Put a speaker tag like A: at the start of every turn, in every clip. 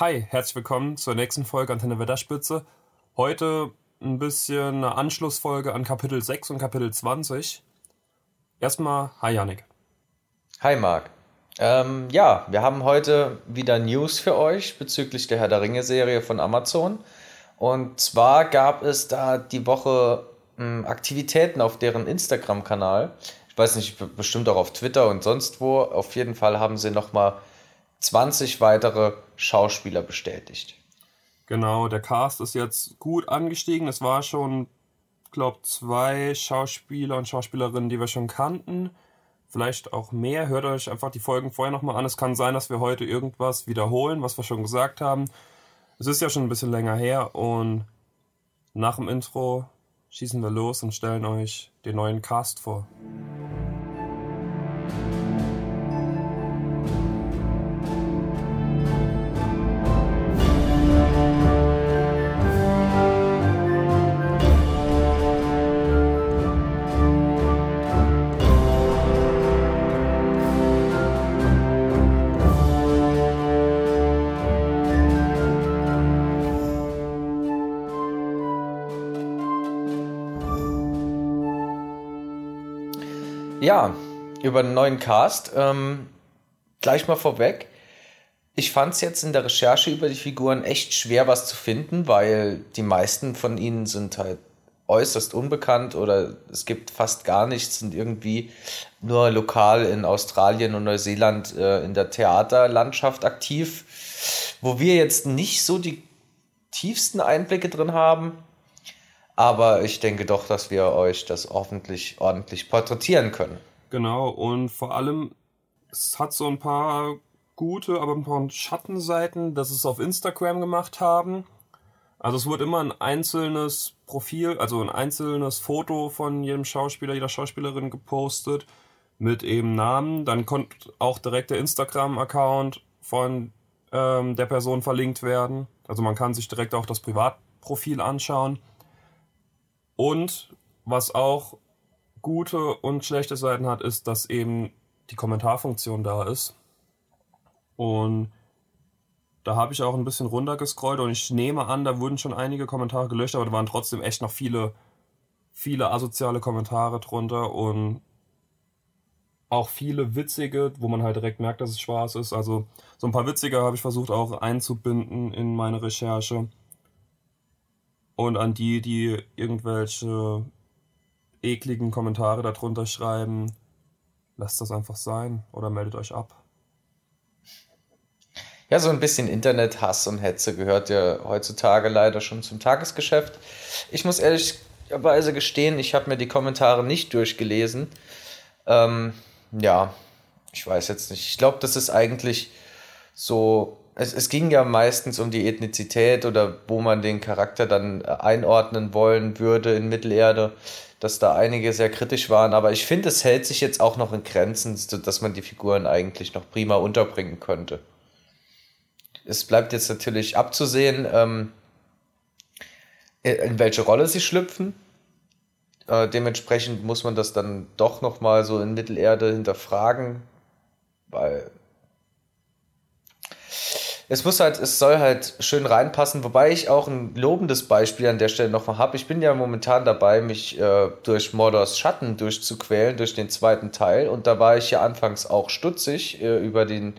A: Hi, herzlich willkommen zur nächsten Folge Antenne Wetterspitze. Heute ein bisschen eine Anschlussfolge an Kapitel 6 und Kapitel 20. Erstmal, hi Janik.
B: Hi Marc. Ähm, ja, wir haben heute wieder News für euch bezüglich der Herr der Ringe-Serie von Amazon. Und zwar gab es da die Woche mh, Aktivitäten auf deren Instagram-Kanal. Ich weiß nicht, bestimmt auch auf Twitter und sonst wo. Auf jeden Fall haben sie nochmal 20 weitere Schauspieler bestätigt.
A: Genau, der Cast ist jetzt gut angestiegen. Es war schon, glaube zwei Schauspieler und Schauspielerinnen, die wir schon kannten. Vielleicht auch mehr. Hört euch einfach die Folgen vorher nochmal an. Es kann sein, dass wir heute irgendwas wiederholen, was wir schon gesagt haben. Es ist ja schon ein bisschen länger her und nach dem Intro schießen wir los und stellen euch den neuen Cast vor.
B: Ja, über den neuen Cast. Ähm, gleich mal vorweg. Ich fand es jetzt in der Recherche über die Figuren echt schwer, was zu finden, weil die meisten von ihnen sind halt äußerst unbekannt oder es gibt fast gar nichts, sind irgendwie nur lokal in Australien und Neuseeland äh, in der Theaterlandschaft aktiv, wo wir jetzt nicht so die tiefsten Einblicke drin haben. Aber ich denke doch, dass wir euch das hoffentlich ordentlich porträtieren können.
A: Genau, und vor allem, es hat so ein paar gute, aber ein paar Schattenseiten, dass es auf Instagram gemacht haben. Also es wurde immer ein einzelnes Profil, also ein einzelnes Foto von jedem Schauspieler, jeder Schauspielerin gepostet mit eben Namen. Dann konnte auch direkt der Instagram-Account von ähm, der Person verlinkt werden. Also man kann sich direkt auch das Privatprofil anschauen. Und was auch gute und schlechte Seiten hat, ist, dass eben die Kommentarfunktion da ist. Und da habe ich auch ein bisschen runtergescrollt und ich nehme an, da wurden schon einige Kommentare gelöscht, aber da waren trotzdem echt noch viele, viele asoziale Kommentare drunter und auch viele witzige, wo man halt direkt merkt, dass es Spaß ist. Also so ein paar witzige habe ich versucht auch einzubinden in meine Recherche. Und an die, die irgendwelche ekligen Kommentare darunter schreiben, lasst das einfach sein oder meldet euch ab.
B: Ja, so ein bisschen Internethass und Hetze gehört ja heutzutage leider schon zum Tagesgeschäft. Ich muss ehrlicherweise gestehen, ich habe mir die Kommentare nicht durchgelesen. Ähm, ja, ich weiß jetzt nicht. Ich glaube, das ist eigentlich so es, es ging ja meistens um die Ethnizität oder wo man den Charakter dann äh, einordnen wollen würde in Mittelerde, dass da einige sehr kritisch waren. Aber ich finde, es hält sich jetzt auch noch in Grenzen, dass man die Figuren eigentlich noch prima unterbringen könnte. Es bleibt jetzt natürlich abzusehen, ähm, in welche Rolle sie schlüpfen. Äh, dementsprechend muss man das dann doch noch mal so in Mittelerde hinterfragen, weil es muss halt, es soll halt schön reinpassen, wobei ich auch ein lobendes Beispiel an der Stelle nochmal habe. Ich bin ja momentan dabei, mich äh, durch Mordors Schatten durchzuquälen, durch den zweiten Teil. Und da war ich ja anfangs auch stutzig äh, über den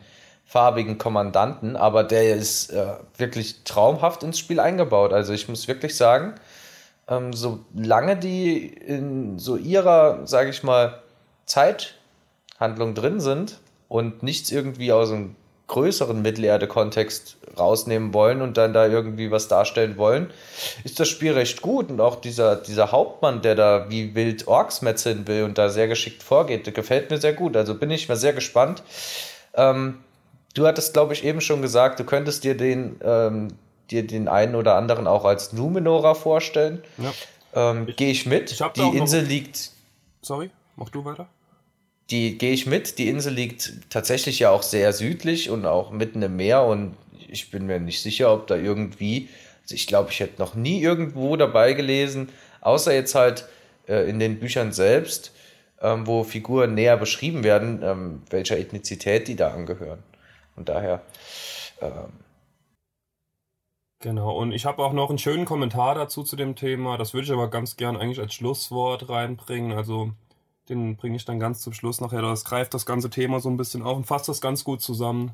B: farbigen Kommandanten, aber der ist äh, wirklich traumhaft ins Spiel eingebaut. Also ich muss wirklich sagen, ähm, solange die in so ihrer, sage ich mal, Zeithandlung drin sind und nichts irgendwie aus dem größeren Mittelerde-Kontext rausnehmen wollen und dann da irgendwie was darstellen wollen, ist das Spiel recht gut. Und auch dieser, dieser Hauptmann, der da wie wild Orks metzeln will und da sehr geschickt vorgeht, gefällt mir sehr gut. Also bin ich mal sehr gespannt. Ähm, du hattest, glaube ich, eben schon gesagt, du könntest dir den, ähm, dir den einen oder anderen auch als Numenora vorstellen. Ja. Ähm, Gehe ich mit. Ich die Insel liegt.
A: Sorry, mach du weiter
B: die gehe ich mit. Die Insel liegt tatsächlich ja auch sehr südlich und auch mitten im Meer und ich bin mir nicht sicher, ob da irgendwie, also ich glaube, ich hätte noch nie irgendwo dabei gelesen, außer jetzt halt äh, in den Büchern selbst, ähm, wo Figuren näher beschrieben werden, ähm, welcher Ethnizität die da angehören. Und daher ähm,
A: Genau, und ich habe auch noch einen schönen Kommentar dazu zu dem Thema. Das würde ich aber ganz gern eigentlich als Schlusswort reinbringen. Also den bringe ich dann ganz zum Schluss nachher. Das greift das ganze Thema so ein bisschen auf und fasst das ganz gut zusammen.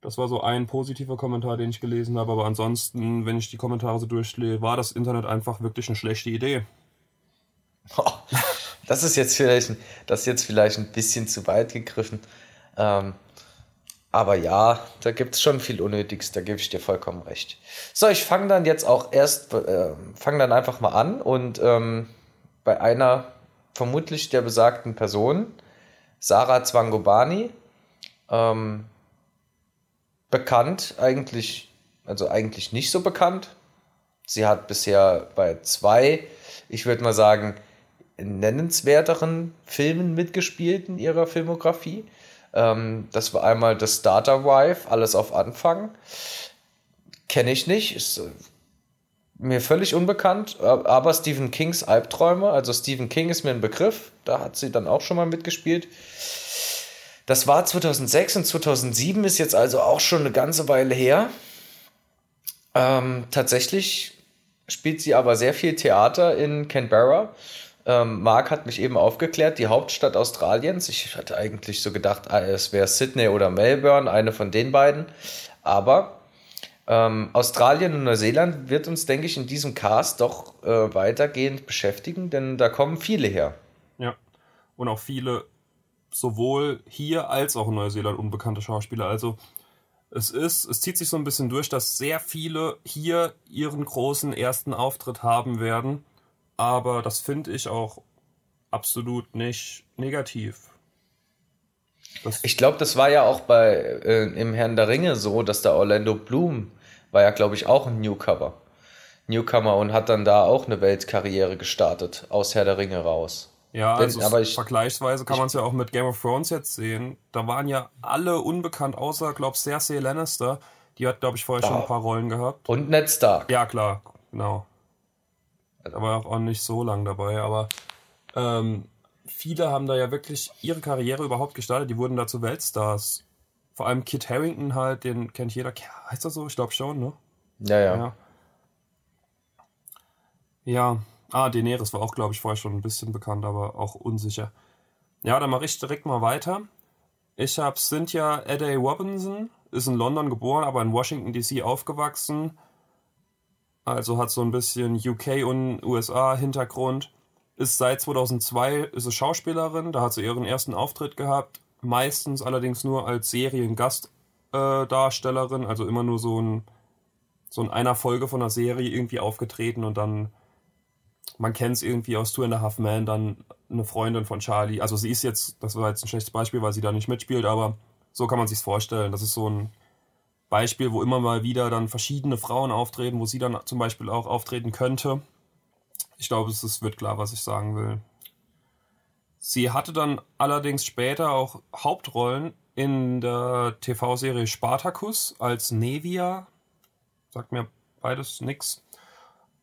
A: Das war so ein positiver Kommentar, den ich gelesen habe, aber ansonsten, wenn ich die Kommentare so durchlese, war das Internet einfach wirklich eine schlechte Idee.
B: das ist jetzt vielleicht, das jetzt vielleicht ein bisschen zu weit gegriffen. Ähm, aber ja, da gibt es schon viel Unnötiges, da gebe ich dir vollkommen recht. So, ich fange dann jetzt auch erst, äh, fange dann einfach mal an und ähm, bei einer vermutlich der besagten Person, Sarah Zwangobani, ähm, bekannt, eigentlich, also eigentlich nicht so bekannt. Sie hat bisher bei zwei, ich würde mal sagen, nennenswerteren Filmen mitgespielt in ihrer Filmografie. Ähm, das war einmal The Starter Wife, alles auf Anfang. Kenne ich nicht, ist äh, mir völlig unbekannt, aber Stephen Kings Albträume, also Stephen King ist mir ein Begriff, da hat sie dann auch schon mal mitgespielt. Das war 2006 und 2007 ist jetzt also auch schon eine ganze Weile her. Ähm, tatsächlich spielt sie aber sehr viel Theater in Canberra. Ähm, Mark hat mich eben aufgeklärt, die Hauptstadt Australiens. Ich hatte eigentlich so gedacht, ah, es wäre Sydney oder Melbourne, eine von den beiden. Aber ähm, Australien und Neuseeland wird uns, denke ich, in diesem Cast doch äh, weitergehend beschäftigen, denn da kommen viele her.
A: Ja, und auch viele sowohl hier als auch in Neuseeland unbekannte Schauspieler. Also es ist, es zieht sich so ein bisschen durch, dass sehr viele hier ihren großen ersten Auftritt haben werden. Aber das finde ich auch absolut nicht negativ.
B: Das ich glaube, das war ja auch bei äh, im Herrn der Ringe so, dass der Orlando Bloom war ja, glaube ich, auch ein Newcomer. Newcomer und hat dann da auch eine Weltkarriere gestartet, aus Herr der Ringe raus.
A: Ja, also aber ich, vergleichsweise kann man es ja auch mit Game of Thrones jetzt sehen. Da waren ja alle unbekannt, außer, glaube ich, Cersei Lannister. Die hat, glaube ich, vorher schon ein paar Rollen gehabt.
B: Und Ned Stark.
A: Ja, klar, genau. Da war auch nicht so lang dabei, aber ähm, viele haben da ja wirklich ihre Karriere überhaupt gestartet. Die wurden da zu Weltstars. Vor allem Kit Harrington halt, den kennt jeder. Heißt das so? Ich glaube schon, ne?
B: Ja, ja.
A: Ja, ja Ah, Daenerys war auch, glaube ich, vorher schon ein bisschen bekannt, aber auch unsicher. Ja, dann mache ich direkt mal weiter. Ich habe Cynthia Eddie Robinson, ist in London geboren, aber in Washington DC aufgewachsen. Also hat so ein bisschen UK und USA Hintergrund. Ist seit 2002 ist sie Schauspielerin, da hat sie ihren ersten Auftritt gehabt. Meistens allerdings nur als Seriengastdarstellerin, äh, also immer nur so ein so in einer Folge von einer Serie irgendwie aufgetreten und dann man kennt es irgendwie aus Two and a Half Men, dann eine Freundin von Charlie. Also sie ist jetzt, das war jetzt ein schlechtes Beispiel, weil sie da nicht mitspielt, aber so kann man sich vorstellen. Das ist so ein Beispiel, wo immer mal wieder dann verschiedene Frauen auftreten, wo sie dann zum Beispiel auch auftreten könnte. Ich glaube, es wird klar, was ich sagen will. Sie hatte dann allerdings später auch Hauptrollen in der TV-Serie Spartacus als Nevia. Sagt mir beides nix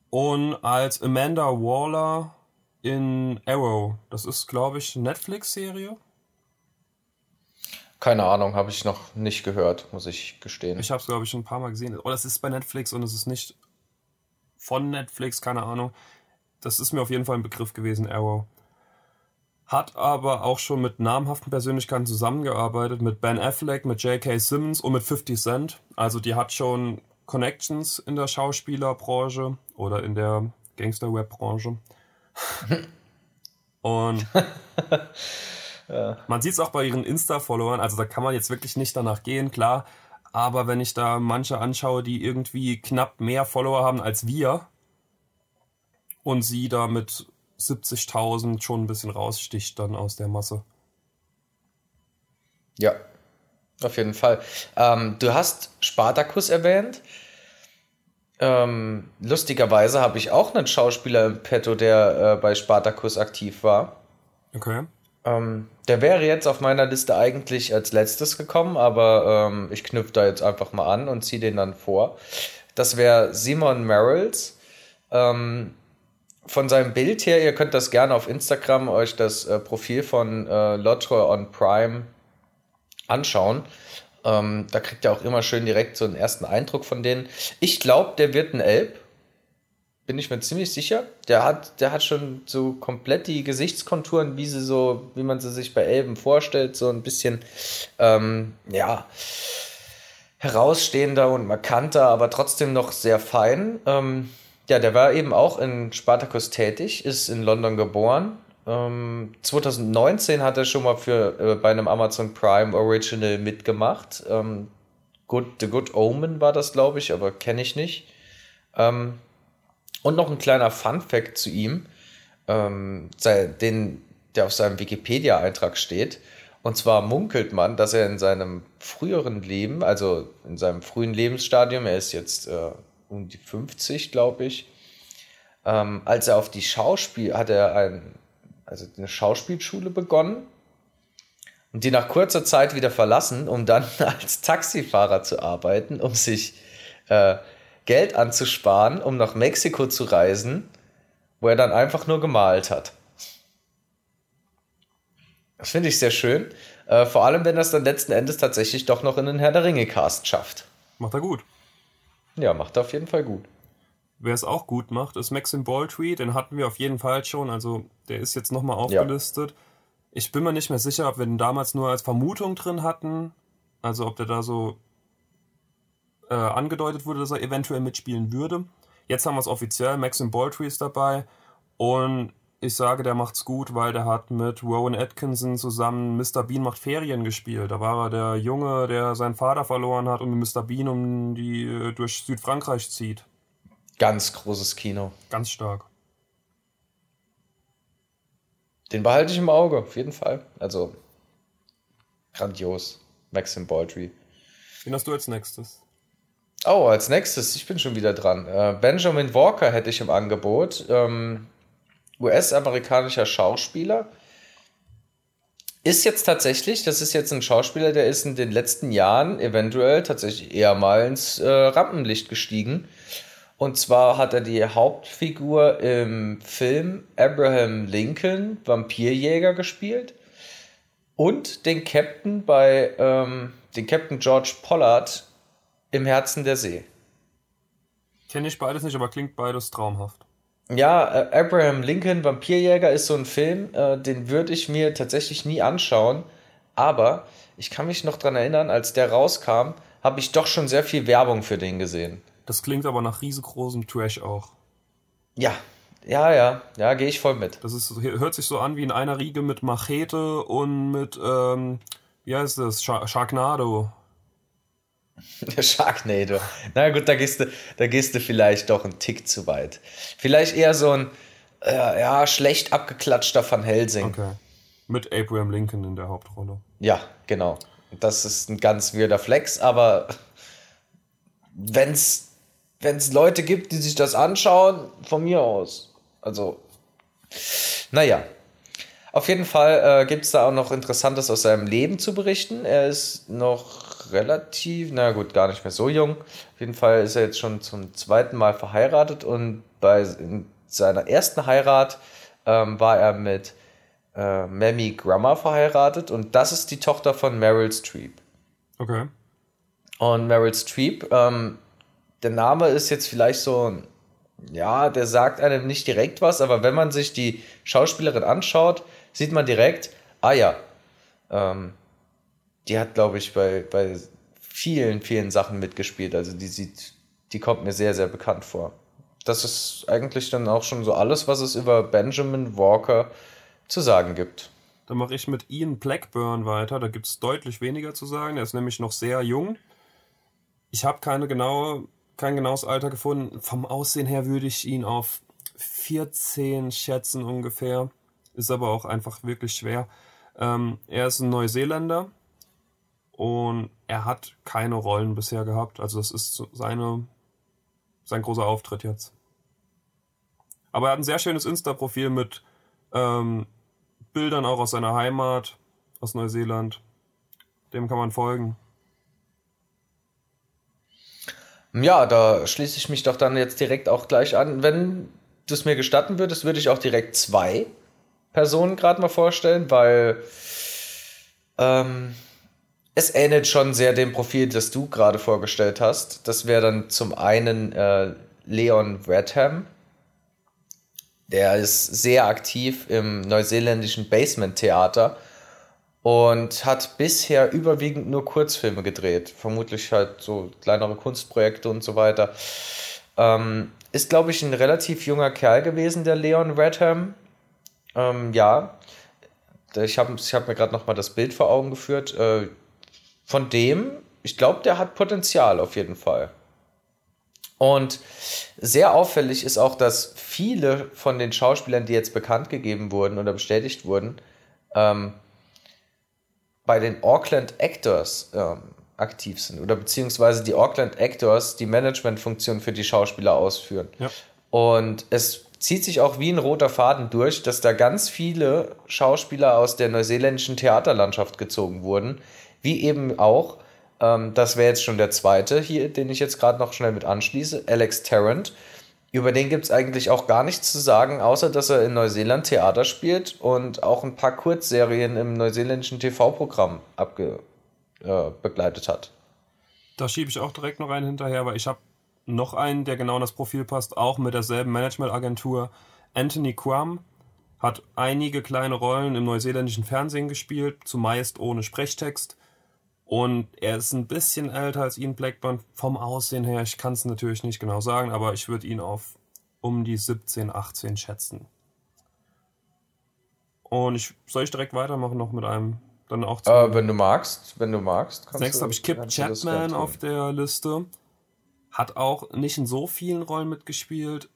A: und als Amanda Waller in Arrow. Das ist, glaube ich, Netflix-Serie.
B: Keine Ahnung, habe ich noch nicht gehört, muss ich gestehen.
A: Ich habe es, glaube ich, schon ein paar Mal gesehen. Oh, das ist bei Netflix und es ist nicht von Netflix, keine Ahnung. Das ist mir auf jeden Fall ein Begriff gewesen, Arrow. Hat aber auch schon mit namhaften Persönlichkeiten zusammengearbeitet, mit Ben Affleck, mit J.K. Simmons und mit 50 Cent. Also die hat schon Connections in der Schauspielerbranche oder in der Gangster-Web-Branche. Und ja. man sieht es auch bei ihren Insta-Followern, also da kann man jetzt wirklich nicht danach gehen, klar. Aber wenn ich da manche anschaue, die irgendwie knapp mehr Follower haben als wir und sie da mit 70.000 schon ein bisschen raussticht dann aus der Masse.
B: Ja, auf jeden Fall. Ähm, du hast Spartacus erwähnt. Ähm, lustigerweise habe ich auch einen Schauspieler im Petto, der äh, bei Spartacus aktiv war.
A: Okay.
B: Ähm, der wäre jetzt auf meiner Liste eigentlich als letztes gekommen, aber ähm, ich knüpfe da jetzt einfach mal an und ziehe den dann vor. Das wäre Simon Merrills. Ähm, von seinem Bild her, ihr könnt das gerne auf Instagram euch das äh, Profil von äh, Lotre on Prime anschauen. Ähm, da kriegt er auch immer schön direkt so einen ersten Eindruck von denen. Ich glaube, der wird ein Elb. Bin ich mir ziemlich sicher. Der hat, der hat schon so komplett die Gesichtskonturen, wie sie so, wie man sie sich bei Elben vorstellt, so ein bisschen, ähm, ja, herausstehender und markanter, aber trotzdem noch sehr fein. Ähm, ja, der war eben auch in Spartacus tätig, ist in London geboren. Ähm, 2019 hat er schon mal für äh, bei einem Amazon Prime Original mitgemacht. Ähm, Good, The Good Omen war das, glaube ich, aber kenne ich nicht. Ähm, und noch ein kleiner Fun Fact zu ihm, ähm, den, der auf seinem Wikipedia-Eintrag steht. Und zwar munkelt man, dass er in seinem früheren Leben, also in seinem frühen Lebensstadium, er ist jetzt äh, um die 50, glaube ich, ähm, als er auf die Schauspiel, hat er ein, also eine Schauspielschule begonnen und die nach kurzer Zeit wieder verlassen, um dann als Taxifahrer zu arbeiten, um sich äh, Geld anzusparen, um nach Mexiko zu reisen, wo er dann einfach nur gemalt hat. Das finde ich sehr schön. Äh, vor allem, wenn es dann letzten Endes tatsächlich doch noch in den Herr der Ringe-Cast schafft.
A: Macht er gut.
B: Ja, macht er auf jeden Fall gut.
A: Wer es auch gut macht, ist Maxim Baldry. Den hatten wir auf jeden Fall schon. Also, der ist jetzt nochmal aufgelistet. Ja. Ich bin mir nicht mehr sicher, ob wir den damals nur als Vermutung drin hatten. Also, ob der da so äh, angedeutet wurde, dass er eventuell mitspielen würde. Jetzt haben wir es offiziell. Maxim Baldry ist dabei. Und ich sage, der macht's gut, weil der hat mit Rowan Atkinson zusammen Mr. Bean macht Ferien gespielt. Da war er der Junge, der seinen Vater verloren hat und mit Mr. Bean um die äh, durch Südfrankreich zieht.
B: Ganz großes Kino.
A: Ganz stark.
B: Den behalte ich im Auge, auf jeden Fall. Also grandios. Maxim Baldry.
A: Wen hast du als nächstes?
B: Oh, als nächstes, ich bin schon wieder dran. Äh, Benjamin Walker hätte ich im Angebot. Ähm, US-amerikanischer Schauspieler. Ist jetzt tatsächlich, das ist jetzt ein Schauspieler, der ist in den letzten Jahren eventuell tatsächlich eher mal ins äh, Rampenlicht gestiegen. Und zwar hat er die Hauptfigur im Film Abraham Lincoln, Vampirjäger, gespielt. Und den Captain bei ähm, den Captain George Pollard im Herzen der See.
A: Kenne ich beides nicht, aber klingt beides traumhaft.
B: Ja, äh, Abraham Lincoln, Vampirjäger, ist so ein Film, äh, den würde ich mir tatsächlich nie anschauen. Aber ich kann mich noch daran erinnern, als der rauskam, habe ich doch schon sehr viel Werbung für den gesehen.
A: Das klingt aber nach riesengroßem Trash auch.
B: Ja, ja, ja, ja, gehe ich voll mit.
A: Das ist, hört sich so an wie in einer Riege mit Machete und mit, ähm, wie heißt das, Sharknado.
B: Sharknado. Na gut, da gehst, du, da gehst du vielleicht doch einen Tick zu weit. Vielleicht eher so ein äh, ja, schlecht abgeklatschter Van Helsing.
A: Okay. Mit Abraham Lincoln in der Hauptrolle.
B: Ja, genau. Das ist ein ganz weirder Flex, aber wenn es Leute gibt, die sich das anschauen, von mir aus. Also, naja. Auf jeden Fall äh, gibt es da auch noch Interessantes aus seinem Leben zu berichten. Er ist noch relativ, na gut, gar nicht mehr so jung. Auf jeden Fall ist er jetzt schon zum zweiten Mal verheiratet und bei seiner ersten Heirat ähm, war er mit äh, Mammy Grummer verheiratet und das ist die Tochter von Meryl Streep.
A: Okay.
B: Und Meryl Streep, ähm, der Name ist jetzt vielleicht so, ja, der sagt einem nicht direkt was, aber wenn man sich die Schauspielerin anschaut, sieht man direkt, ah ja, ähm, die hat, glaube ich, bei, bei vielen, vielen Sachen mitgespielt. Also die sieht, die kommt mir sehr, sehr bekannt vor. Das ist eigentlich dann auch schon so alles, was es über Benjamin Walker zu sagen gibt.
A: Dann mache ich mit Ian Blackburn weiter. Da gibt es deutlich weniger zu sagen. Er ist nämlich noch sehr jung. Ich habe keine genaue, kein genaues Alter gefunden. Vom Aussehen her würde ich ihn auf 14 schätzen ungefähr. Ist aber auch einfach wirklich schwer. Ähm, er ist ein Neuseeländer, und er hat keine Rollen bisher gehabt. Also das ist seine, sein großer Auftritt jetzt. Aber er hat ein sehr schönes Insta-Profil mit ähm, Bildern auch aus seiner Heimat, aus Neuseeland. Dem kann man folgen.
B: Ja, da schließe ich mich doch dann jetzt direkt auch gleich an. Wenn du es mir gestatten würdest, würde ich auch direkt zwei Personen gerade mal vorstellen, weil ähm, es ähnelt schon sehr dem Profil, das du gerade vorgestellt hast. Das wäre dann zum einen äh, Leon Redham. Der ist sehr aktiv im neuseeländischen Basement-Theater und hat bisher überwiegend nur Kurzfilme gedreht. Vermutlich halt so kleinere Kunstprojekte und so weiter. Ähm, ist, glaube ich, ein relativ junger Kerl gewesen, der Leon Redham. Ähm, ja, ich habe ich hab mir gerade noch mal das Bild vor Augen geführt. Äh, von dem, ich glaube, der hat Potenzial auf jeden Fall. Und sehr auffällig ist auch, dass viele von den Schauspielern, die jetzt bekannt gegeben wurden oder bestätigt wurden, ähm, bei den Auckland Actors ähm, aktiv sind oder beziehungsweise die Auckland Actors die Managementfunktion für die Schauspieler ausführen. Ja. Und es zieht sich auch wie ein roter Faden durch, dass da ganz viele Schauspieler aus der neuseeländischen Theaterlandschaft gezogen wurden, wie eben auch, ähm, das wäre jetzt schon der zweite hier, den ich jetzt gerade noch schnell mit anschließe, Alex Tarrant. Über den gibt es eigentlich auch gar nichts zu sagen, außer dass er in Neuseeland Theater spielt und auch ein paar Kurzserien im neuseeländischen TV-Programm äh, begleitet hat.
A: Da schiebe ich auch direkt noch einen hinterher, weil ich habe noch einen, der genau in das Profil passt, auch mit derselben Managementagentur. Anthony Quam hat einige kleine Rollen im neuseeländischen Fernsehen gespielt, zumeist ohne Sprechtext. Und er ist ein bisschen älter als Ian Blackburn vom Aussehen her. Ich kann es natürlich nicht genau sagen, aber ich würde ihn auf um die 17, 18 schätzen. Und ich soll ich direkt weitermachen noch mit einem dann auch
B: zu. Äh, wenn du magst, wenn du magst.
A: Kannst Nächstes habe ich Kip Chapman auf der Liste. Hat auch nicht in so vielen Rollen mitgespielt.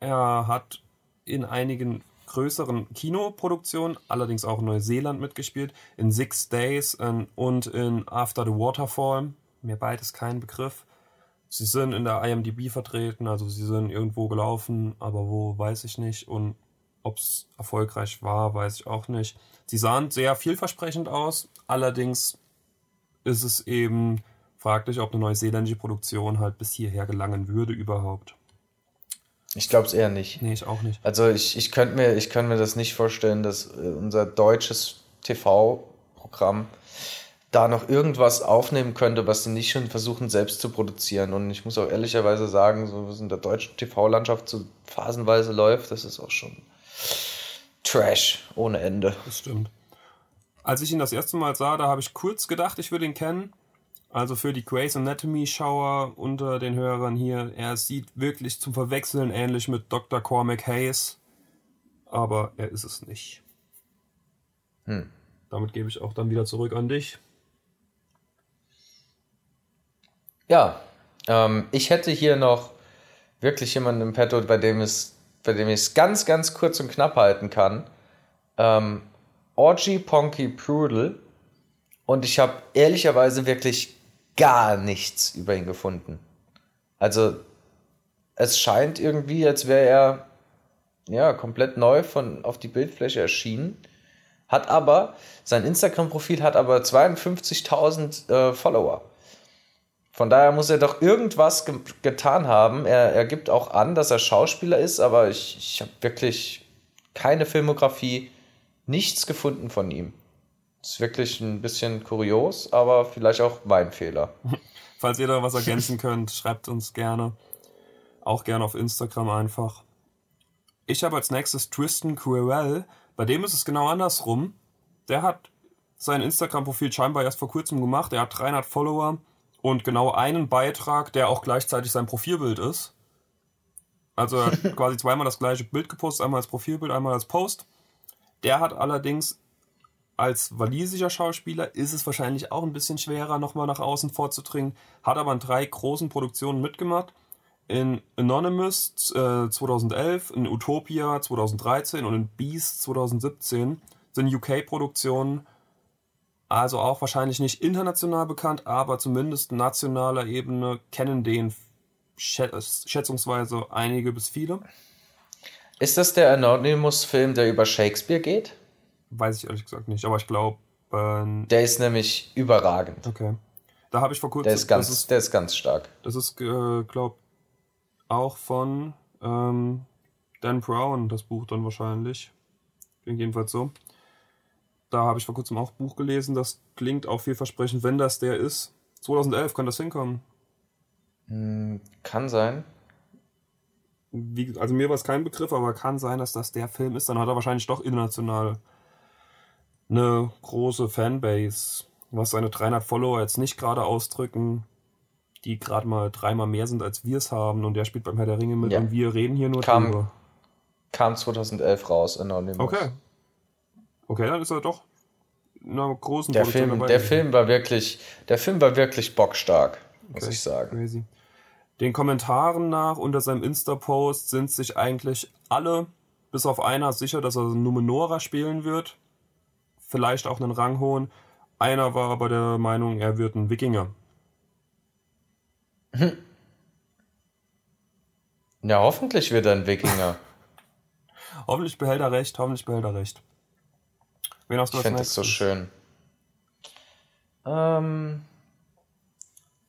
A: Er hat in einigen größeren Kinoproduktionen, allerdings auch in Neuseeland mitgespielt, in Six Days und in After the Waterfall. Mir beides kein Begriff. Sie sind in der IMDb vertreten, also sie sind irgendwo gelaufen, aber wo weiß ich nicht. Und ob es erfolgreich war, weiß ich auch nicht. Sie sahen sehr vielversprechend aus, allerdings ist es eben fraglich, ob eine neuseeländische Produktion halt bis hierher gelangen würde überhaupt.
B: Ich glaube es eher nicht.
A: Nee, ich auch nicht.
B: Also ich, ich könnte mir, könnt mir das nicht vorstellen, dass äh, unser deutsches TV-Programm da noch irgendwas aufnehmen könnte, was sie nicht schon versuchen selbst zu produzieren. Und ich muss auch ehrlicherweise sagen, so was in der deutschen TV-Landschaft so phasenweise läuft, das ist auch schon Trash ohne Ende.
A: Das stimmt. Als ich ihn das erste Mal sah, da habe ich kurz gedacht, ich würde ihn kennen. Also für die Grey's Anatomy Schauer unter den Hörern hier, er sieht wirklich zum Verwechseln ähnlich mit Dr. Cormac Hayes, aber er ist es nicht. Hm. Damit gebe ich auch dann wieder zurück an dich.
B: Ja, ähm, ich hätte hier noch wirklich jemanden im Petto, bei dem es, bei dem ich es ganz, ganz kurz und knapp halten kann. Ähm, Orgy Ponky Prudel. Und ich habe ehrlicherweise wirklich gar nichts über ihn gefunden. Also es scheint irgendwie, als wäre er ja komplett neu von auf die Bildfläche erschienen. Hat aber, sein Instagram-Profil hat aber 52.000 äh, Follower. Von daher muss er doch irgendwas ge getan haben. Er, er gibt auch an, dass er Schauspieler ist, aber ich, ich habe wirklich keine Filmografie, nichts gefunden von ihm. Ist wirklich ein bisschen kurios, aber vielleicht auch mein Fehler.
A: Falls ihr da was ergänzen könnt, schreibt uns gerne. Auch gerne auf Instagram einfach. Ich habe als nächstes Tristan Cruel. Bei dem ist es genau andersrum. Der hat sein Instagram-Profil scheinbar erst vor kurzem gemacht. Er hat 300 Follower und genau einen Beitrag, der auch gleichzeitig sein Profilbild ist. Also er hat quasi zweimal das gleiche Bild gepostet, einmal als Profilbild, einmal als Post. Der hat allerdings als walisischer Schauspieler ist es wahrscheinlich auch ein bisschen schwerer, nochmal nach außen vorzudringen, hat aber in drei großen Produktionen mitgemacht. In Anonymous äh, 2011, in Utopia 2013 und in Beast 2017 sind UK-Produktionen, also auch wahrscheinlich nicht international bekannt, aber zumindest nationaler Ebene kennen den schätzungsweise einige bis viele.
B: Ist das der Anonymous-Film, der über Shakespeare geht?
A: Weiß ich ehrlich gesagt nicht, aber ich glaube. Ähm,
B: der ist nämlich überragend.
A: Okay. Da habe ich vor kurzem.
B: Der ist ganz, ist, der ist ganz stark.
A: Das ist, äh, glaube auch von ähm, Dan Brown, das Buch dann wahrscheinlich. Klingt jedenfalls so. Da habe ich vor kurzem auch ein Buch gelesen, das klingt auch vielversprechend, wenn das der ist. 2011 kann das hinkommen.
B: Hm, kann sein.
A: Wie, also mir war es kein Begriff, aber kann sein, dass das der Film ist. Dann hat er wahrscheinlich doch international eine große Fanbase, was seine 300 Follower jetzt nicht gerade ausdrücken, die gerade mal dreimal mehr sind, als wir es haben. Und der spielt beim Herr der Ringe mit
B: Ja.
A: und wir reden hier nur
B: Kam-
A: drüber.
B: Kam 2011 raus, Anonymous.
A: Okay. Okay, dann ist er doch in einer großen
B: Der
A: Produktion
B: Film,
A: dabei
B: der. Film war wirklich, der Film war wirklich bockstark, muss
A: Okay.
B: ich sagen.
A: Crazy. Den Kommentaren nach unter seinem Insta-Post sind sich eigentlich alle, bis auf einer, sicher, dass er Numenora spielen wird. Vielleicht auch einen Rang holen. Einer war aber der Meinung, er wird ein Wikinger.
B: Ja, hoffentlich wird er ein Wikinger.
A: Hoffentlich behält er recht, hoffentlich behält er recht. Wen hast du
B: Ich finde das so schön. Ähm,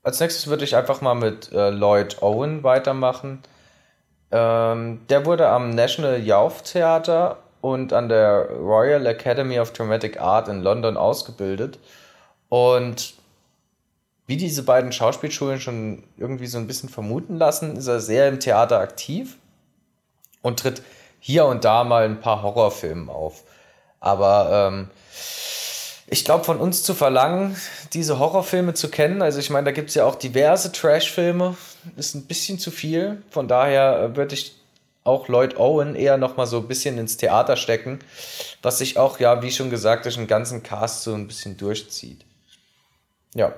B: als nächstes würde ich einfach mal mit äh, Lloyd Owen weitermachen. Ähm, der wurde am National Youth Theater und an der Royal Academy of Dramatic Art in London ausgebildet. Und wie diese beiden Schauspielschulen schon irgendwie so ein bisschen vermuten lassen, ist er sehr im Theater aktiv und tritt hier und da mal ein paar Horrorfilmen auf. Aber ähm, ich glaube, von uns zu verlangen, diese Horrorfilme zu kennen, also ich meine, da gibt es ja auch diverse Trash-Filme, ist ein bisschen zu viel. Von daher äh, würde ich auch Lloyd Owen eher noch mal so ein bisschen ins Theater stecken, was sich auch, ja, wie schon gesagt, durch den ganzen Cast so ein bisschen durchzieht. Ja.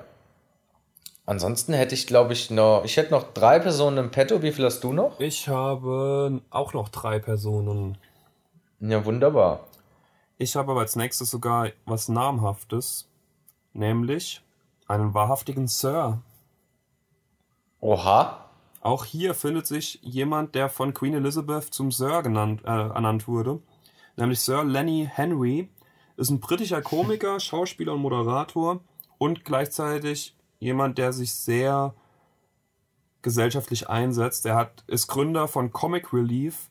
B: Ansonsten hätte ich, glaube ich, noch, ich hätte noch drei Personen im Petto. Wie viel hast du noch?
A: Ich habe auch noch drei Personen.
B: Ja, wunderbar.
A: Ich habe aber als nächstes sogar was Namhaftes, nämlich einen wahrhaftigen Sir.
B: Oha.
A: Auch hier findet sich jemand, der von Queen Elizabeth zum Sir genannt, äh, ernannt wurde, nämlich Sir Lenny Henry, ist ein britischer Komiker, Schauspieler und Moderator und gleichzeitig jemand, der sich sehr gesellschaftlich einsetzt. Er hat, ist Gründer von Comic Relief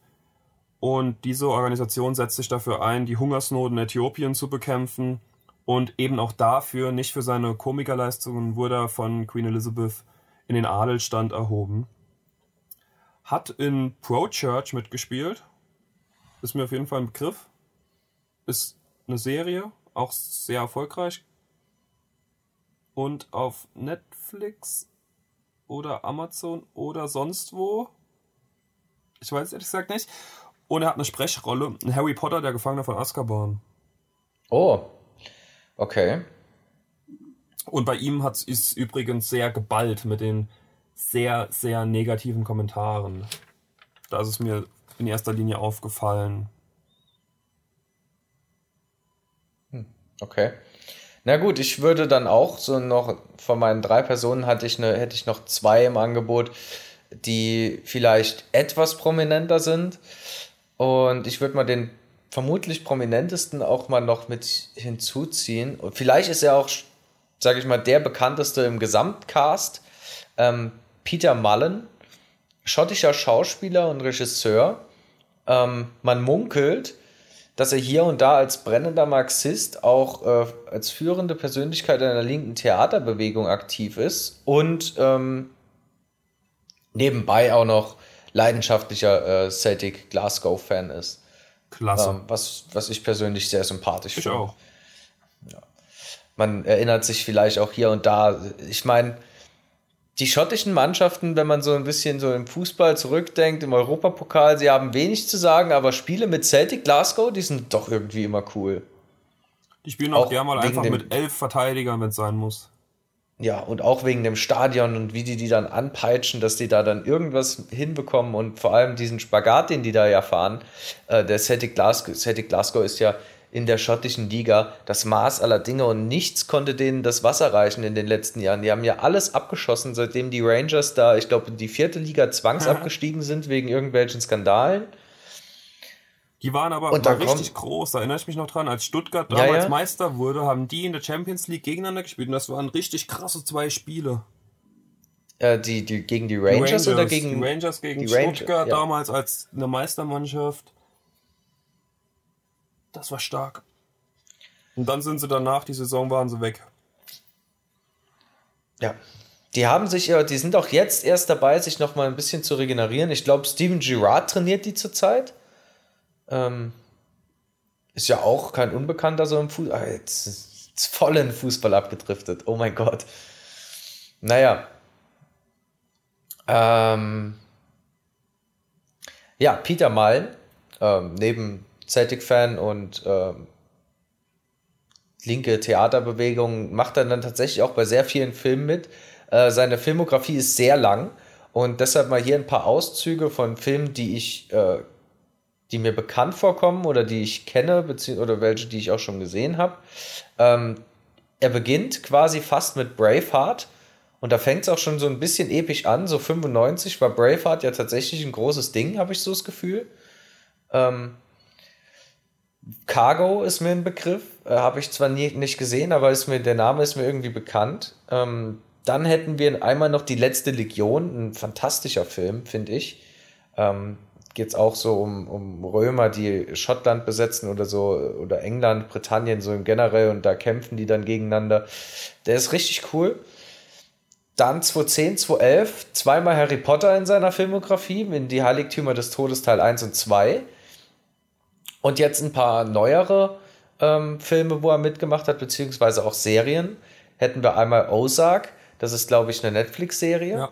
A: und diese Organisation setzt sich dafür ein, die Hungersnot in Äthiopien zu bekämpfen und eben auch dafür, nicht für seine Komikerleistungen, wurde er von Queen Elizabeth in den Adelstand erhoben. Hat in Pro Church mitgespielt. Ist mir auf jeden Fall ein Begriff. Ist eine Serie, auch sehr erfolgreich. Und auf Netflix oder Amazon oder sonst wo. Ich weiß es ehrlich gesagt nicht. Und er hat eine Sprechrolle. Ein Harry Potter, der Gefangene von Azkaban.
B: Oh. Okay.
A: Und bei ihm hat es übrigens sehr geballt mit den sehr, sehr negativen Kommentaren. Da ist es mir in erster Linie aufgefallen.
B: Okay. Na gut, ich würde dann auch so noch von meinen drei Personen hatte ich eine, hätte ich noch zwei im Angebot, die vielleicht etwas prominenter sind. Und ich würde mal den vermutlich prominentesten auch mal noch mit hinzuziehen. Und vielleicht ist er auch, sage ich mal, der bekannteste im Gesamtcast. Ähm, Peter Mullen, schottischer Schauspieler und Regisseur. Ähm, man munkelt, dass er hier und da als brennender Marxist auch äh, als führende Persönlichkeit einer linken Theaterbewegung aktiv ist und ähm, nebenbei auch noch leidenschaftlicher äh, Celtic Glasgow-Fan ist.
A: Klasse.
B: Ähm, was, was ich persönlich sehr sympathisch
A: ich
B: finde.
A: auch.
B: Man erinnert sich vielleicht auch hier und da. Ich meine, die schottischen Mannschaften, wenn man so ein bisschen so im Fußball zurückdenkt, im Europapokal, sie haben wenig zu sagen, aber Spiele mit Celtic Glasgow, die sind doch irgendwie immer cool.
A: Die spielen auch,
B: Auch
A: gerne mal einfach mit elf Verteidigern, wenn es sein muss.
B: Ja, und auch wegen dem Stadion und wie die die dann anpeitschen, dass die da dann irgendwas hinbekommen und vor allem diesen Spagat, den die da ja fahren. Äh, der Celtic Glasgow, Celtic Glasgow ist ja in der schottischen Liga das Maß aller Dinge und nichts konnte denen das Wasser reichen in den letzten Jahren. Die haben ja alles abgeschossen, seitdem die Rangers da, ich glaube, in die vierte Liga zwangsabgestiegen sind wegen irgendwelchen Skandalen.
A: Die waren aber
B: Und
A: mal richtig groß. Da erinnere ich mich noch dran, als Stuttgart
B: Ja,
A: damals
B: ja.
A: Meister wurde, haben die in der Champions League gegeneinander gespielt. Und das waren richtig krasse zwei Spiele.
B: Äh, die, die, gegen die
A: Die
B: Rangers, oder gegen.
A: die Rangers gegen
B: die
A: Stuttgart
B: ja.
A: damals als eine Meistermannschaft. Das war stark. Und dann sind sie danach, die Saison waren sie weg.
B: Ja. Die haben sich, die sind auch jetzt erst dabei, sich noch mal ein bisschen zu regenerieren. Ich glaube, Steven Girard trainiert die zurzeit. Ähm, ist ja auch kein Unbekannter so im Fußball. Ah, jetzt ist voll in Fußball abgedriftet. Oh mein Gott. Naja. Ähm, ja, Peter Malm, ähm, neben Celtic-Fan und ähm, linke Theaterbewegung, macht er dann tatsächlich auch bei sehr vielen Filmen mit. Äh, seine Filmografie ist sehr lang und deshalb mal hier ein paar Auszüge von Filmen, die ich, äh, die mir bekannt vorkommen oder die ich kenne, oder welche, die ich auch schon gesehen habe. Ähm, er beginnt quasi fast mit Braveheart. Und da fängt es auch schon so ein bisschen episch an. So 95 war Braveheart ja tatsächlich ein großes Ding, habe ich so das Gefühl. Ähm, Cargo ist mir ein Begriff, äh, habe ich zwar nie, nicht gesehen, aber ist mir, der Name ist mir irgendwie bekannt. Ähm, dann hätten wir einmal noch die letzte Legion, ein fantastischer Film, finde ich. Ähm, Geht es auch so um, um Römer, die Schottland besetzen oder so, oder England, Britannien so im Generell und da kämpfen die dann gegeneinander. Der ist richtig cool. Dann 2010, 2011, zweimal Harry Potter in seiner Filmografie, in die Heiligtümer des Todes Teil 1 und 2. Und jetzt ein paar neuere ähm, Filme, wo er mitgemacht hat, beziehungsweise auch Serien. Hätten wir einmal Ozark, das ist, glaube ich, eine Netflix-Serie, ja.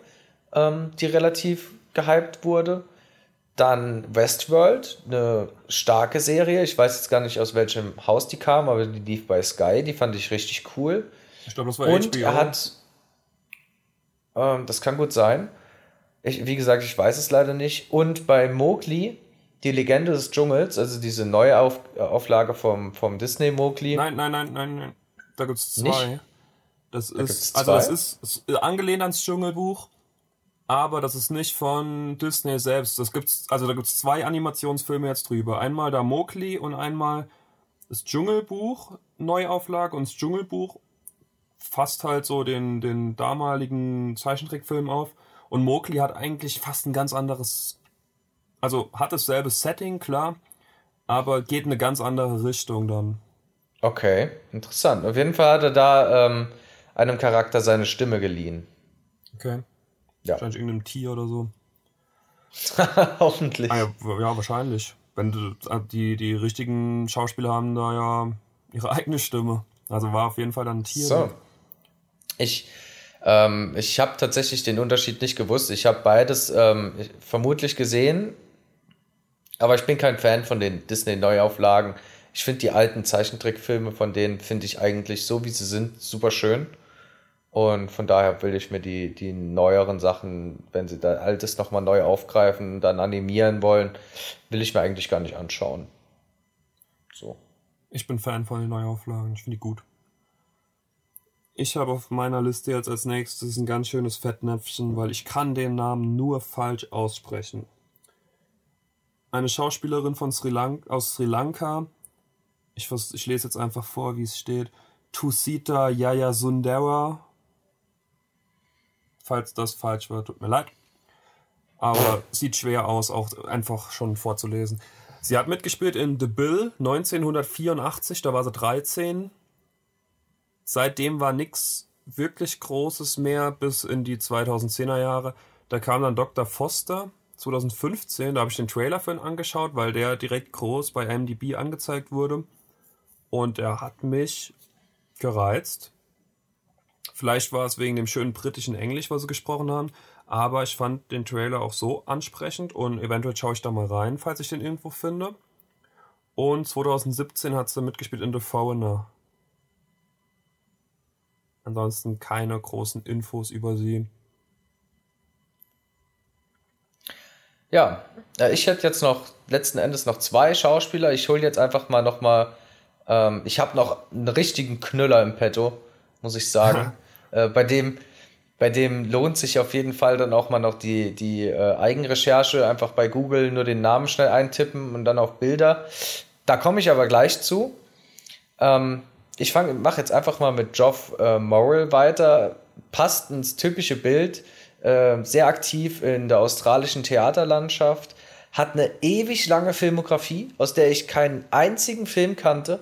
B: ähm, die relativ gehypt wurde. Dann Westworld, eine starke Serie. Ich weiß jetzt gar nicht, aus welchem Haus die kam, aber die lief bei Sky. Die fand ich richtig cool. Ich glaube, das war Und HBO. er hat. Ähm, das kann gut sein. Ich, wie gesagt, ich weiß es leider nicht. Und bei Mowgli, die Legende des Dschungels, also diese neue Auf, Auflage vom, vom Disney Mowgli.
A: Nein, nein, nein, nein, nein. Da gibt es zwei. Nicht? Das da ist, also das ist, ist angelehnt ans Dschungelbuch, aber das ist nicht von Disney selbst. Das gibt's, also da gibt es zwei Animationsfilme jetzt drüber. Einmal da Mowgli und einmal das Dschungelbuch, Neuauflage und das Dschungelbuch fasst halt so den, den damaligen Zeichentrickfilm auf. Und Mowgli hat eigentlich fast ein ganz anderes, also hat dasselbe Setting, klar, aber geht in eine ganz andere Richtung dann.
B: Okay, interessant. Auf jeden Fall hat er da ähm, einem Charakter seine Stimme geliehen.
A: Okay. Ja. Wahrscheinlich irgendeinem Tier oder so.
B: Hoffentlich.
A: Ah, ja, ja, wahrscheinlich. Wenn du, die, die richtigen Schauspieler haben da ja ihre eigene Stimme. Also war auf jeden Fall dann ein Tier. So.
B: Ich, ähm, ich habe tatsächlich den Unterschied nicht gewusst. Ich habe beides ähm, vermutlich gesehen, aber ich bin kein Fan von den Disney-Neuauflagen. Ich finde die alten Zeichentrickfilme von denen, finde ich eigentlich so, wie sie sind, super schön. Und von daher will ich mir die, die neueren Sachen, wenn sie da Altes nochmal neu aufgreifen, dann animieren wollen, will ich mir eigentlich gar nicht anschauen. So.
A: Ich bin Fan von den Neuauflagen, ich finde die gut. Ich habe auf meiner Liste jetzt als nächstes ein ganz schönes Fettnäpfchen, weil ich kann den Namen nur falsch aussprechen. Eine Schauspielerin von Sri Lanka, aus Sri Lanka, ich, ich lese jetzt einfach vor, wie es steht, Tusita Yaya Sundara. Falls das falsch wird, tut mir leid. Aber sieht schwer aus, auch einfach schon vorzulesen. Sie hat mitgespielt in The Bill 1984, da war sie 13 seitdem war nichts wirklich Großes mehr bis in die 2010er Jahre. Da kam dann Dr. Foster 2015, da habe ich den Trailer für ihn angeschaut, weil der direkt groß bei IMDb angezeigt wurde. Und er hat mich gereizt. Vielleicht war es wegen dem schönen britischen Englisch, was sie gesprochen haben, aber ich fand den Trailer auch so ansprechend und eventuell schaue ich da mal rein, falls ich den irgendwo finde. Und 2017 hat sie mitgespielt in The Foreigner. Ansonsten keine großen Infos über sie.
B: Ja, ich hätte jetzt noch letzten Endes noch zwei Schauspieler. Ich hole jetzt einfach mal noch mal. Ähm, ich habe noch einen richtigen Knüller im Petto, muss ich sagen. äh, bei dem, bei dem lohnt sich auf jeden Fall dann auch mal noch die, die äh, Eigenrecherche. Einfach bei Google nur den Namen schnell eintippen und dann auch Bilder. Da komme ich aber gleich zu. Ähm, ich mache jetzt einfach mal mit Geoff äh, Morrill weiter. Passt ins typische Bild. Äh, sehr aktiv in der australischen Theaterlandschaft. Hat eine ewig lange Filmografie, aus der ich keinen einzigen Film kannte.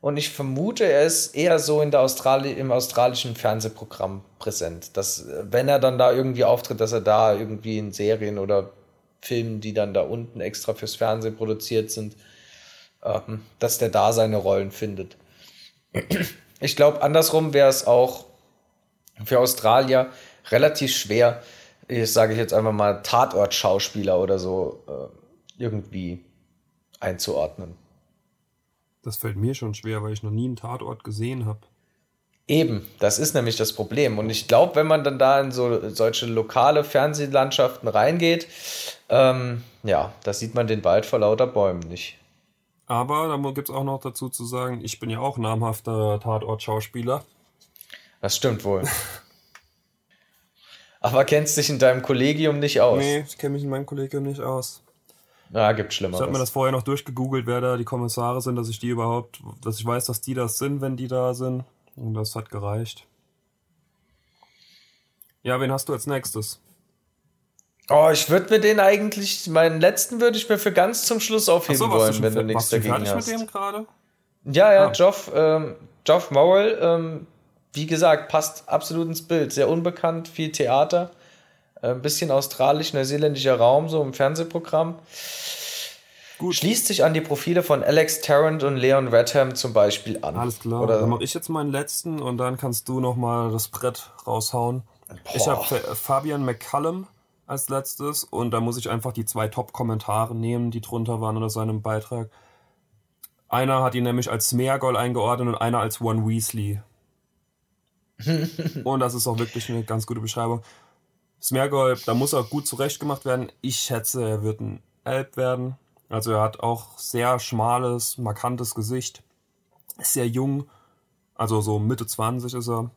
B: Und ich vermute, er ist eher so in der Australi im australischen Fernsehprogramm präsent. Dass, wenn er dann da irgendwie auftritt, dass er da irgendwie in Serien oder Filmen, die dann da unten extra fürs Fernsehen produziert sind, ähm, dass der da seine Rollen findet. Ich glaube, andersrum wäre es auch für Australier relativ schwer, ich sage jetzt einfach mal Tatort-Schauspieler oder so äh, irgendwie einzuordnen.
A: Das fällt mir schon schwer, weil ich noch nie einen Tatort gesehen habe.
B: Eben, das ist nämlich das Problem. Und ich glaube, wenn man dann da in so solche lokale Fernsehlandschaften reingeht, ähm, ja, da sieht man den Wald vor lauter Bäumen nicht.
A: Aber da gibt es auch noch dazu zu sagen, ich bin ja auch namhafter Tatort-Schauspieler.
B: Das stimmt wohl. Aber kennst dich in deinem Kollegium nicht aus?
A: Nee, ich kenne mich in meinem Kollegium nicht aus.
B: Ja, gibt Schlimmeres.
A: Ich habe mir das vorher noch durchgegoogelt, wer da die Kommissare sind, dass ich die überhaupt, dass ich weiß, dass die das sind, wenn die da sind. Und das hat gereicht. Ja, wen hast du als nächstes?
B: Oh, ich würde mir den eigentlich, meinen letzten würde ich mir für ganz zum Schluss aufheben so, wollen, du wenn du nichts dagegen hast. mit dem gerade? Ja, ja, ah. Geoff, ähm, Geoff Morrell, ähm, wie gesagt, passt absolut ins Bild. Sehr unbekannt, viel Theater, äh, ein bisschen australisch-neuseeländischer Raum, so im Fernsehprogramm. Gut. Schließt sich an die Profile von Alex Tarrant und Leon Redham zum Beispiel an.
A: Alles klar. Oder dann mache ich jetzt meinen letzten und dann kannst du noch mal das Brett raushauen. Boah. Ich habe Fabian McCallum als letztes und da muss ich einfach die zwei Top-Kommentare nehmen, die drunter waren unter seinem Beitrag. Einer hat ihn nämlich als Smeargol eingeordnet und einer als One Weasley. und das ist auch wirklich eine ganz gute Beschreibung. Smeargol, da muss er gut zurechtgemacht werden. Ich schätze, er wird ein Elb werden. Also er hat auch sehr schmales, markantes Gesicht. Ist sehr jung. Also so Mitte 20 ist er.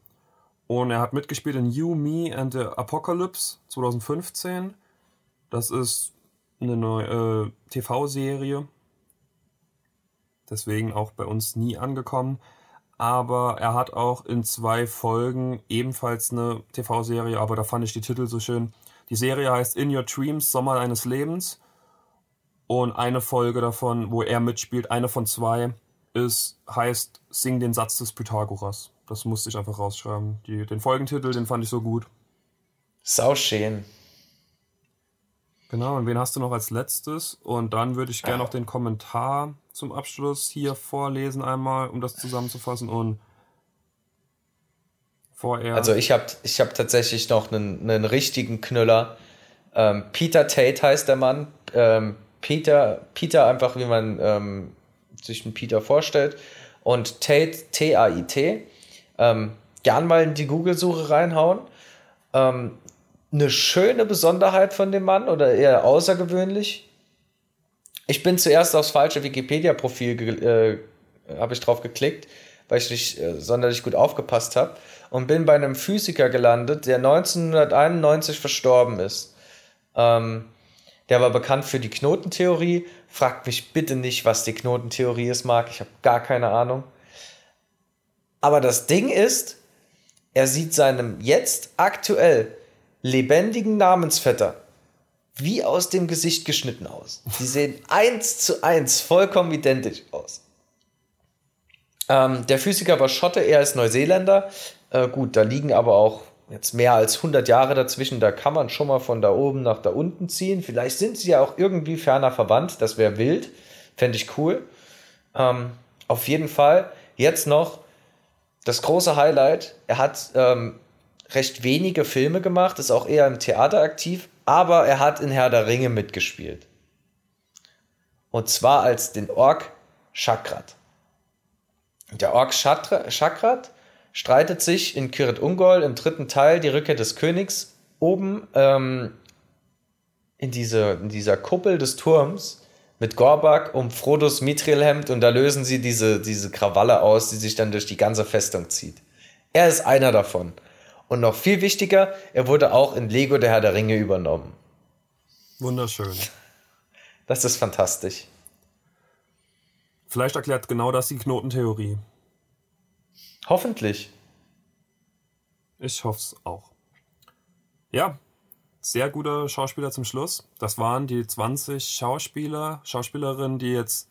A: Und er hat mitgespielt in You, Me and the Apocalypse 2015. Das ist eine neue äh, TV-Serie. Deswegen auch bei uns nie angekommen aber er hat auch in zwei Folgen ebenfalls eine TV-Serie, aber da fand ich die Titel so schön. Die Serie heißt In Your Dreams, Sommer eines Lebens. Und eine Folge davon, wo er mitspielt, eine von zwei, ist, heißt Sing den Satz des Pythagoras. Das musste ich einfach rausschreiben. Die, den Folgentitel, den fand ich so gut.
B: Sau schön.
A: Genau, und wen hast du noch als letztes? Und dann würde ich gerne noch den Kommentar zum Abschluss hier vorlesen einmal, um das zusammenzufassen und
B: vorher. Also ich habe ich hab tatsächlich noch einen, einen richtigen Knüller. Ähm, Peter Tate heißt der Mann. Ähm, Peter, Peter einfach, wie man ähm, sich einen Peter vorstellt. Und Tate, T-A-I-T. Ähm, gern mal in die Google-Suche reinhauen. Ähm, eine schöne Besonderheit von dem Mann oder eher außergewöhnlich ich bin zuerst aufs falsche Wikipedia-Profil, äh, habe ich drauf geklickt, weil ich nicht äh, sonderlich gut aufgepasst habe und bin bei einem Physiker gelandet, der 1991 verstorben ist. Ähm, der war bekannt für die Knotentheorie. Fragt mich bitte nicht, was die Knotentheorie ist, Marc. Ich habe gar keine Ahnung. Aber das Ding ist, er sieht seinem jetzt aktuell lebendigen Namensvetter wie aus dem Gesicht geschnitten aus. Die sehen eins zu eins vollkommen identisch aus. Ähm, der Physiker war Schotte, er ist Neuseeländer. Äh, gut, da liegen aber auch jetzt mehr als 100 Jahre dazwischen. Da kann man schon mal von da oben nach da unten ziehen. Vielleicht sind sie ja auch irgendwie ferner verwandt. Das wäre wild. Fände ich cool. Ähm, auf jeden Fall. Jetzt noch das große Highlight. Er hat ähm, recht wenige Filme gemacht, ist auch eher im Theater aktiv, aber er hat in Herr der Ringe mitgespielt. Und zwar als den Ork Chakrat. Der Ork Chakrat streitet sich in Kirit Ungol im dritten Teil die Rückkehr des Königs oben ähm, in, diese, in dieser Kuppel des Turms mit Gorbak um Frodos Mithrilhemd und da lösen sie diese, diese Krawalle aus, die sich dann durch die ganze Festung zieht. Er ist einer davon. Und noch viel wichtiger, er wurde auch in Lego der Herr der Ringe übernommen.
A: Wunderschön.
B: Das ist fantastisch.
A: Vielleicht erklärt genau das die Knotentheorie.
B: Hoffentlich.
A: Ich hoffe es auch. Ja, sehr guter Schauspieler zum Schluss. Das waren die 20 Schauspieler, Schauspielerinnen, die jetzt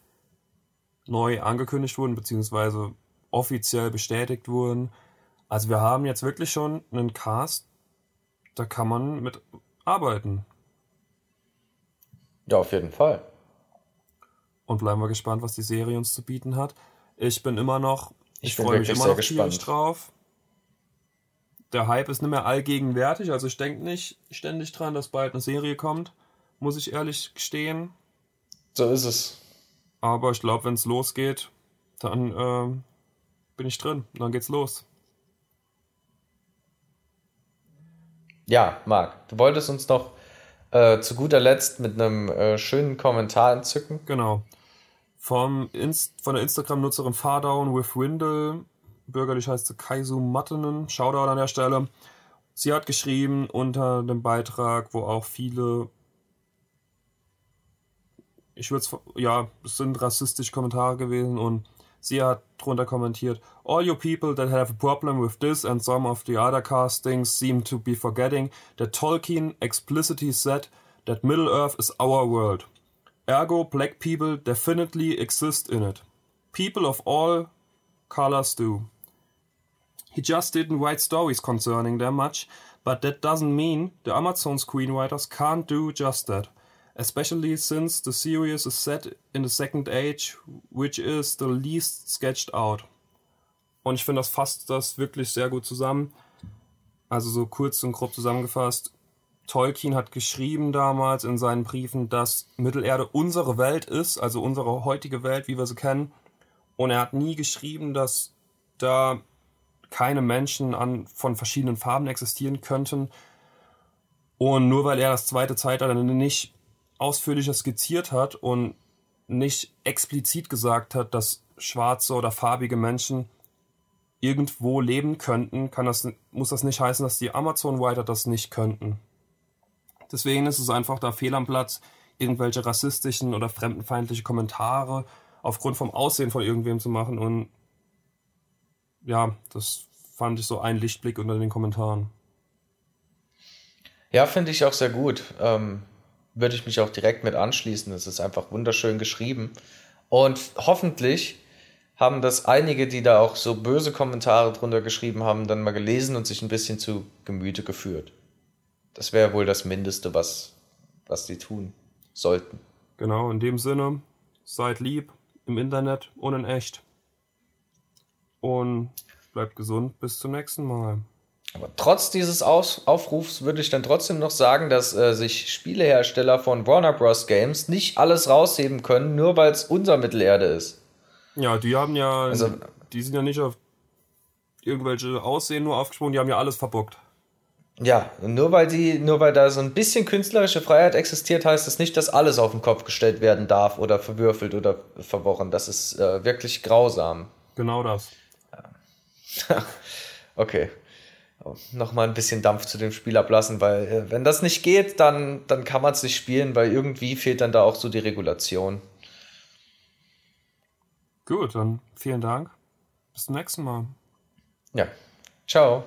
A: neu angekündigt wurden, beziehungsweise offiziell bestätigt wurden. Also wir haben jetzt wirklich schon einen Cast, da kann man mit arbeiten.
B: Ja, auf jeden Fall.
A: Und bleiben wir gespannt, was die Serie uns zu bieten hat. Ich bin immer noch, ich, ich freue mich immer noch tierisch drauf. Der Hype ist nicht mehr allgegenwärtig, also ich denke nicht ständig dran, dass bald eine Serie kommt, muss ich ehrlich gestehen.
B: So ist es.
A: Aber ich glaube, wenn es losgeht, dann äh, bin ich drin. Dann geht's los.
B: Ja, Marc, du wolltest uns noch äh, zu guter Letzt mit einem äh, schönen Kommentar entzücken.
A: Genau. Vom Inst von der Instagram-Nutzerin Fardown with Windle, bürgerlich heißt sie Kaisu Mattenen, Shoutout an der Stelle. Sie hat geschrieben unter dem Beitrag, wo auch viele, ich würde es, ja, es sind rassistische Kommentare gewesen und sie hat drunter kommentiert, All you people that have a problem with this and some of the other castings seem to be forgetting that Tolkien explicitly said that Middle-earth is our world. Ergo, black people definitely exist in it. People of all colors do. He just didn't write stories concerning them much, but that doesn't mean the Amazon screenwriters can't do just that. Especially since the series is set in the Second Age, which is the least sketched out. Und ich finde, das fasst das wirklich sehr gut zusammen. Also so kurz und grob zusammengefasst. Tolkien hat geschrieben damals in seinen Briefen, dass Mittelerde unsere Welt ist, also unsere heutige Welt, wie wir sie kennen. Und er hat nie geschrieben, dass da keine Menschen an, von verschiedenen Farben existieren könnten. Und nur weil er das zweite Zeitalter nicht ausführlicher skizziert hat und nicht explizit gesagt hat, dass schwarze oder farbige Menschen irgendwo leben könnten, kann das, muss das nicht heißen, dass die Amazon-Writer das nicht könnten. Deswegen ist es einfach da fehl am Platz, irgendwelche rassistischen oder fremdenfeindliche Kommentare aufgrund vom Aussehen von irgendwem zu machen. Und ja, das fand ich so ein Lichtblick unter den Kommentaren.
B: Ja, finde ich auch sehr gut. Ähm, würde ich mich auch direkt mit anschließen. Es ist einfach wunderschön geschrieben. Und hoffentlich haben das einige, die da auch so böse Kommentare drunter geschrieben haben, dann mal gelesen und sich ein bisschen zu Gemüte geführt. Das wäre wohl das Mindeste, was, was die tun sollten.
A: Genau, in dem Sinne, seid lieb im Internet und in echt. Und bleibt gesund, bis zum nächsten Mal.
B: Aber trotz dieses Aufrufs würde ich dann trotzdem noch sagen, dass äh, sich Spielehersteller von Warner Bros. Games nicht alles rausheben können, nur weil es unser Mittelerde ist.
A: Ja, die haben ja, also, die sind ja nicht auf irgendwelche Aussehen nur aufgesprungen, die haben ja alles verbockt.
B: Ja, nur weil die, nur weil da so ein bisschen künstlerische Freiheit existiert, heißt das nicht, dass alles auf den Kopf gestellt werden darf oder verwürfelt oder verworren. Das ist äh, wirklich grausam.
A: Genau das.
B: okay. Nochmal ein bisschen Dampf zu dem Spiel ablassen, weil äh, wenn das nicht geht, dann, dann kann man es nicht spielen, weil irgendwie fehlt dann da auch so die Regulation.
A: Gut, dann vielen Dank. Bis zum nächsten Mal.
B: Ja. Ciao.